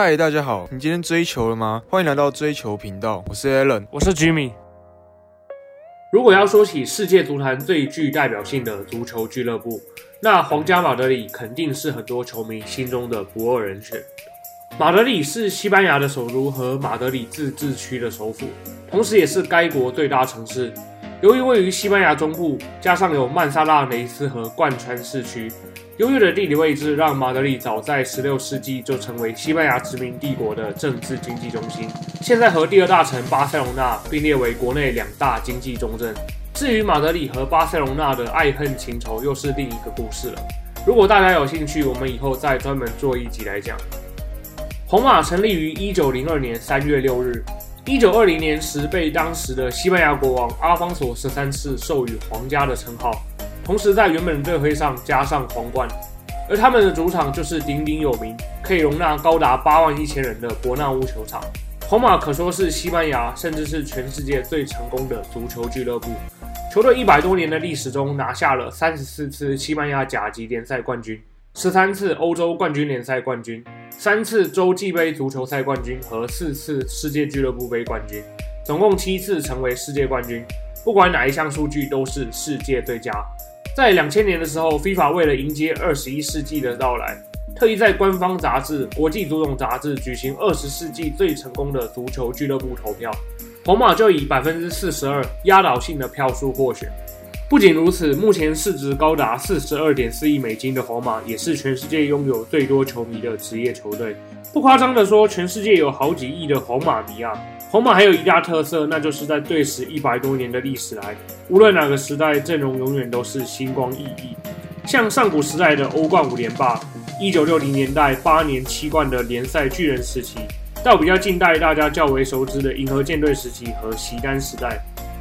嗨，大家好，你今天追求了吗？欢迎来到追求频道，我是 Alan，我是 Jimmy。如果要说起世界足坛最具代表性的足球俱乐部，那皇家马德里肯定是很多球迷心中的不二人选。马德里是西班牙的首都和马德里自治区的首府，同时也是该国最大城市。由于位于西班牙中部，加上有曼萨拉雷斯河贯穿市区，优越的地理位置让马德里早在16世纪就成为西班牙殖民帝国的政治经济中心。现在和第二大城巴塞隆纳并列为国内两大经济重镇。至于马德里和巴塞隆纳的爱恨情仇，又是另一个故事了。如果大家有兴趣，我们以后再专门做一集来讲。红马成立于1902年3月6日。一九二零年时，被当时的西班牙国王阿方索十三世授予皇家的称号，同时在原本队徽上加上皇冠。而他们的主场就是鼎鼎有名、可以容纳高达八万一千人的伯纳乌球场。皇马可说是西班牙，甚至是全世界最成功的足球俱乐部。球队一百多年的历史中，拿下了三十四次西班牙甲级联赛冠军，十三次欧洲冠军联赛冠军。三次洲际杯足球赛冠军和四次世界俱乐部杯冠军，总共七次成为世界冠军。不管哪一项数据都是世界最佳。在两千年的时候，FIFA 为了迎接二十一世纪的到来，特意在官方杂志《国际足总杂志》举行二十世纪最成功的足球俱乐部投票，皇马就以百分之四十二压倒性的票数获选。不仅如此，目前市值高达四十二点四亿美金的皇马，也是全世界拥有最多球迷的职业球队。不夸张的说，全世界有好几亿的皇马迷啊！皇马还有一大特色，那就是在队史一百多年的历史来，无论哪个时代，阵容永远都是星光熠熠。像上古时代的欧冠五连霸，一九六零年代八年七冠的联赛巨人时期，到比较近代大家较为熟知的银河舰队时期和席丹时代。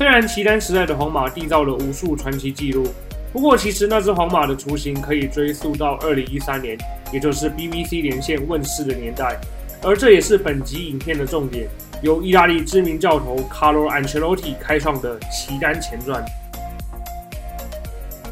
虽然齐丹时代的皇马缔造了无数传奇纪录，不过其实那只皇马的雏形可以追溯到二零一三年，也就是 BBC 连线问世的年代。而这也是本集影片的重点，由意大利知名教头 Carlo Ancelotti 开创的齐丹前传。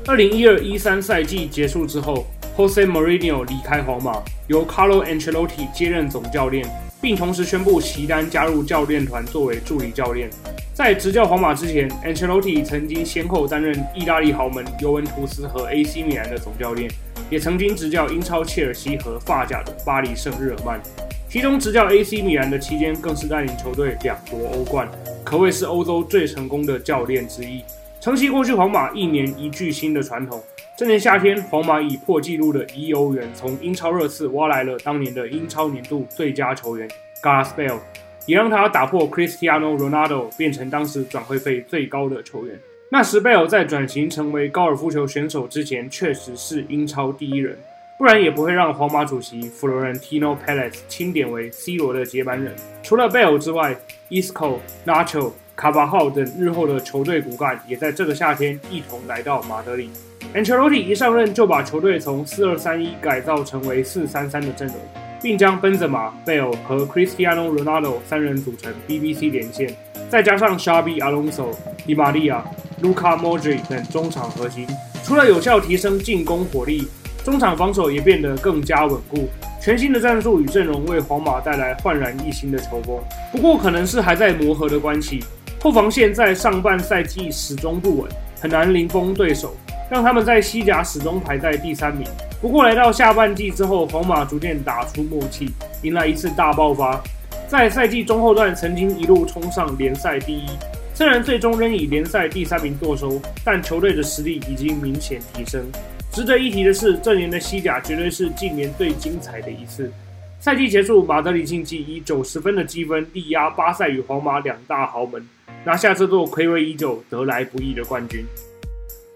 二零一二一三赛季结束之后，Jose Mourinho 离开皇马，由 Carlo Ancelotti 接任总教练，并同时宣布齐丹加入教练团作为助理教练。在执教皇马之前，Ancelotti 曾经先后担任意大利豪门尤文图斯和 AC 米兰的总教练，也曾经执教英超切尔西和法甲的巴黎圣日耳曼。其中执教 AC 米兰的期间，更是带领球队两夺欧冠，可谓是欧洲最成功的教练之一，承袭过去皇马一年一巨星的传统。这年夏天，皇马以破纪录的一亿欧元从英超热刺挖来了当年的英超年度最佳球员 Gareth Bale。也让他打破 Cristiano Ronaldo 变成当时转会费最高的球员。那时贝尔在转型成为高尔夫球选手之前，确实是英超第一人，不然也不会让皇马主席 Florentino Perez 钦点为 C 罗的接班人。除了贝尔之外，Isco、Nacho、卡巴号等日后的球队骨干也在这个夏天一同来到马德里。Ancelotti 一上任就把球队从4-2-3-1改造成为4-3-3的阵容。并将 Benzema、Bale 和 Cristiano Ronaldo 三人组成 BBC 连线，再加上 Xabi Alonso、Di Maria、Luka Modric 等中场核心，除了有效提升进攻火力，中场防守也变得更加稳固。全新的战术与阵容为皇马带来焕然一新的球风。不过，可能是还在磨合的关系，后防线在上半赛季始终不稳，很难零封对手，让他们在西甲始终排在第三名。不过来到下半季之后，皇马逐渐打出默契，迎来一次大爆发。在赛季中后段，曾经一路冲上联赛第一。虽然最终仍以联赛第三名坐收，但球队的实力已经明显提升。值得一提的是，这年的西甲绝对是近年最精彩的一次。赛季结束，马德里竞技以九十分的积分力压巴塞与皇马两大豪门，拿下这座暌违已久、得来不易的冠军。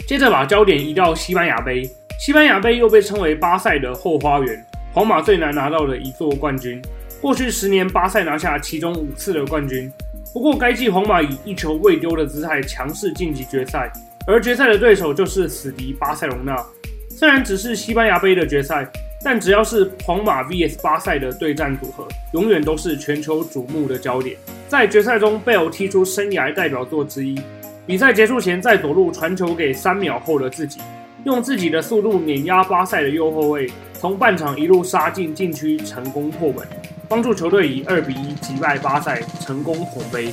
接着把焦点移到西班牙杯。西班牙杯又被称为巴塞的后花园，皇马最难拿到的一座冠军。过去十年，巴塞拿下其中五次的冠军。不过，该季皇马以一球未丢的姿态强势晋级决赛，而决赛的对手就是死敌巴塞隆纳。虽然只是西班牙杯的决赛，但只要是皇马 VS 巴塞的对战组合，永远都是全球瞩目的焦点。在决赛中，贝尔踢出生涯代表作之一。比赛结束前，在左路传球给三秒后的自己。用自己的速度碾压巴塞的右后卫，从半场一路杀进禁区，成功破门。帮助球队以二比一击败巴塞，成功捧杯。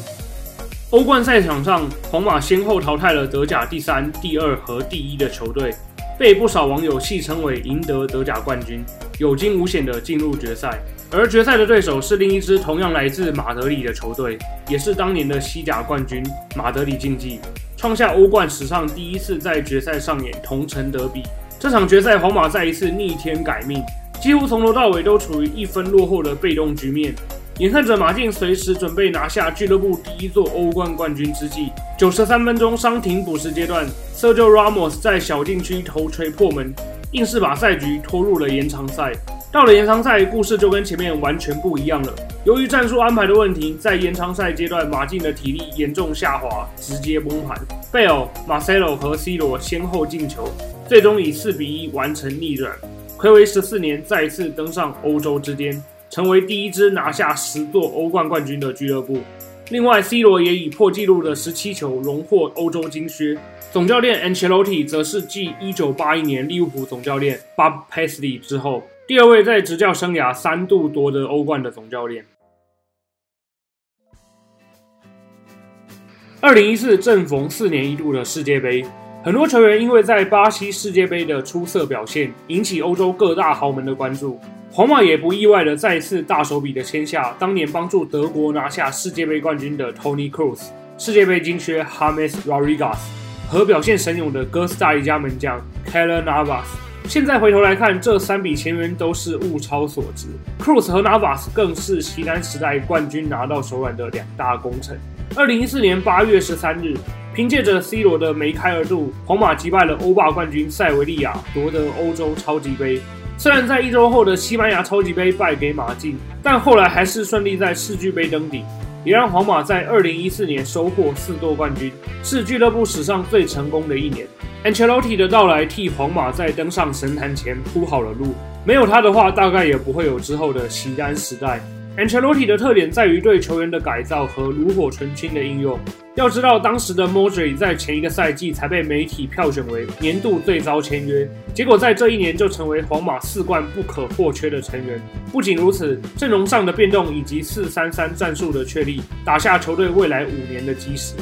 欧冠赛场上，皇马先后淘汰了德甲第三、第二和第一的球队，被不少网友戏称为赢得德甲冠军，有惊无险的进入决赛。而决赛的对手是另一支同样来自马德里的球队，也是当年的西甲冠军马德里竞技，创下欧冠史上第一次在决赛上演同城德比。这场决赛，皇马再一次逆天改命，几乎从头到尾都处于一分落后的被动局面。眼看着马竞随时准备拿下俱乐部第一座欧冠冠军之际，九十三分钟伤停补时阶段，Sergio Ramos 在小禁区头锤破门，硬是把赛局拖入了延长赛。到了延长赛，故事就跟前面完全不一样了。由于战术安排的问题，在延长赛阶段，马竞的体力严重下滑，直接崩盘。贝尔、马塞洛和 C 罗先后进球，最终以四比一完成逆转，暌违十四年再次登上欧洲之巅。成为第一支拿下十座欧冠冠军的俱乐部。另外，C 罗也以破纪录的十七球荣获欧洲金靴。总教练 Ancelotti 则是继一九八一年利物浦总教练 Bob Paisley 之后，第二位在执教生涯三度夺得欧冠的总教练。二零一四正逢四年一度的世界杯，很多球员因为在巴西世界杯的出色表现，引起欧洲各大豪门的关注。皇马也不意外的再次大手笔的签下当年帮助德国拿下世界杯冠军的 Tony Cruz、世界杯金靴 James Rodriguez 和表现神勇的哥斯达黎加门将 k e l l e r Navas。现在回头来看，这三笔签约都是物超所值。Kroos 和 Navas 更是西单时代冠军拿到手软的两大功臣。二零一四年八月十三日，凭借着 C 罗的梅开二度，皇马击败了欧霸冠军塞维利亚，夺得欧洲超级杯。虽然在一周后的西班牙超级杯败给马竞，但后来还是顺利在世俱杯登顶，也让皇马在二零一四年收获四座冠军，是俱乐部史上最成功的一年。Ancelotti 的到来替皇马在登上神坛前铺好了路，没有他的话，大概也不会有之后的席丹时代。Ancelotti 的特点在于对球员的改造和炉火纯青的应用。要知道，当时的 m o d r i 在前一个赛季才被媒体票选为年度最糟签约，结果在这一年就成为皇马四冠不可或缺的成员。不仅如此，阵容上的变动以及四三三战术的确立，打下球队未来五年的基石。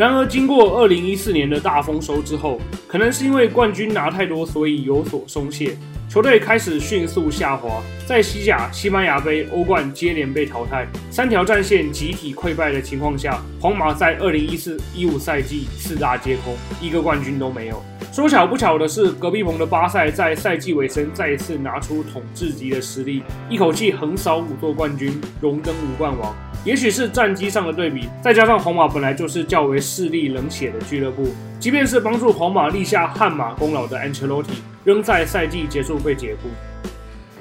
然而，经过二零一四年的大丰收之后，可能是因为冠军拿太多，所以有所松懈。球队开始迅速下滑，在西甲、西班牙杯、欧冠接连被淘汰，三条战线集体溃败的情况下，皇马在二零一四一五赛季四大皆空，一个冠军都没有。说巧不巧的是，隔壁棚的巴塞在赛季尾声再一次拿出统治级的实力，一口气横扫五座冠军，荣登五冠王。也许是战绩上的对比，再加上皇马本来就是较为势利冷血的俱乐部，即便是帮助皇马立下汗马功劳的 Ancelotti。仍在赛季结束被解雇。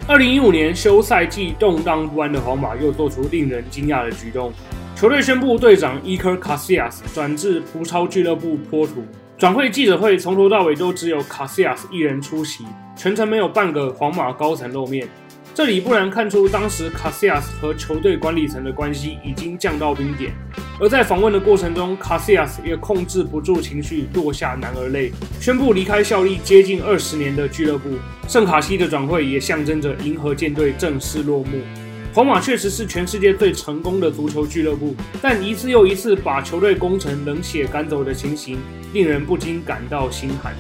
二零一五年休赛季动荡不安的皇马又做出令人惊讶的举动，球队宣布队长伊科卡西亚斯转至葡超俱乐部波图。转会记者会从头到尾都只有卡西亚斯一人出席，全程没有半个皇马高层露面。这里不难看出，当时卡西亚斯和球队管理层的关系已经降到冰点。而在访问的过程中，卡西亚斯也控制不住情绪，落下男儿泪，宣布离开效力接近二十年的俱乐部。圣卡西的转会也象征着银河舰队正式落幕。皇马确实是全世界最成功的足球俱乐部，但一次又一次把球队攻城冷血赶走的情形，令人不禁感到心寒。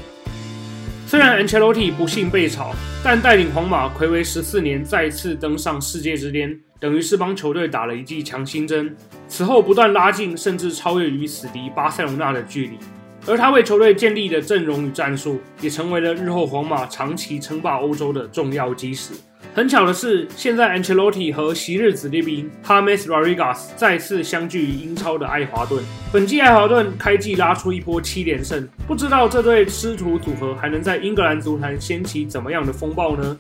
虽然 Ancelotti 不幸被炒，但带领皇马暌违十四年再次登上世界之巅，等于是帮球队打了一剂强心针。此后不断拉近，甚至超越与死敌巴塞罗那的距离。而他为球队建立的阵容与战术，也成为了日后皇马长期称霸欧洲的重要基石。很巧的是，现在 Ancelotti 和昔日子弟兵 James Rodriguez 再次相聚于英超的爱华顿。本季爱华顿开季拉出一波七连胜，不知道这对师徒组合还能在英格兰足坛掀起怎么样的风暴呢？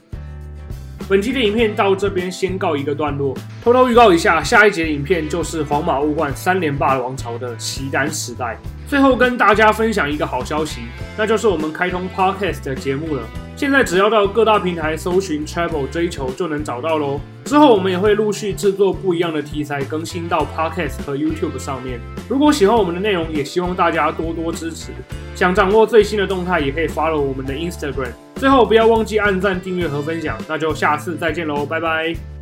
本期的影片到这边先告一个段落。偷偷预告一下，下一节影片就是皇马欧冠三连霸王朝的席丹时代。最后跟大家分享一个好消息，那就是我们开通 Podcast 的节目了。现在只要到各大平台搜寻 Travel 追求就能找到喽。之后我们也会陆续制作不一样的题材，更新到 Podcast 和 YouTube 上面。如果喜欢我们的内容，也希望大家多多支持。想掌握最新的动态，也可以 follow 我们的 Instagram。最后不要忘记按赞、订阅和分享。那就下次再见喽，拜拜。